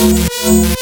Música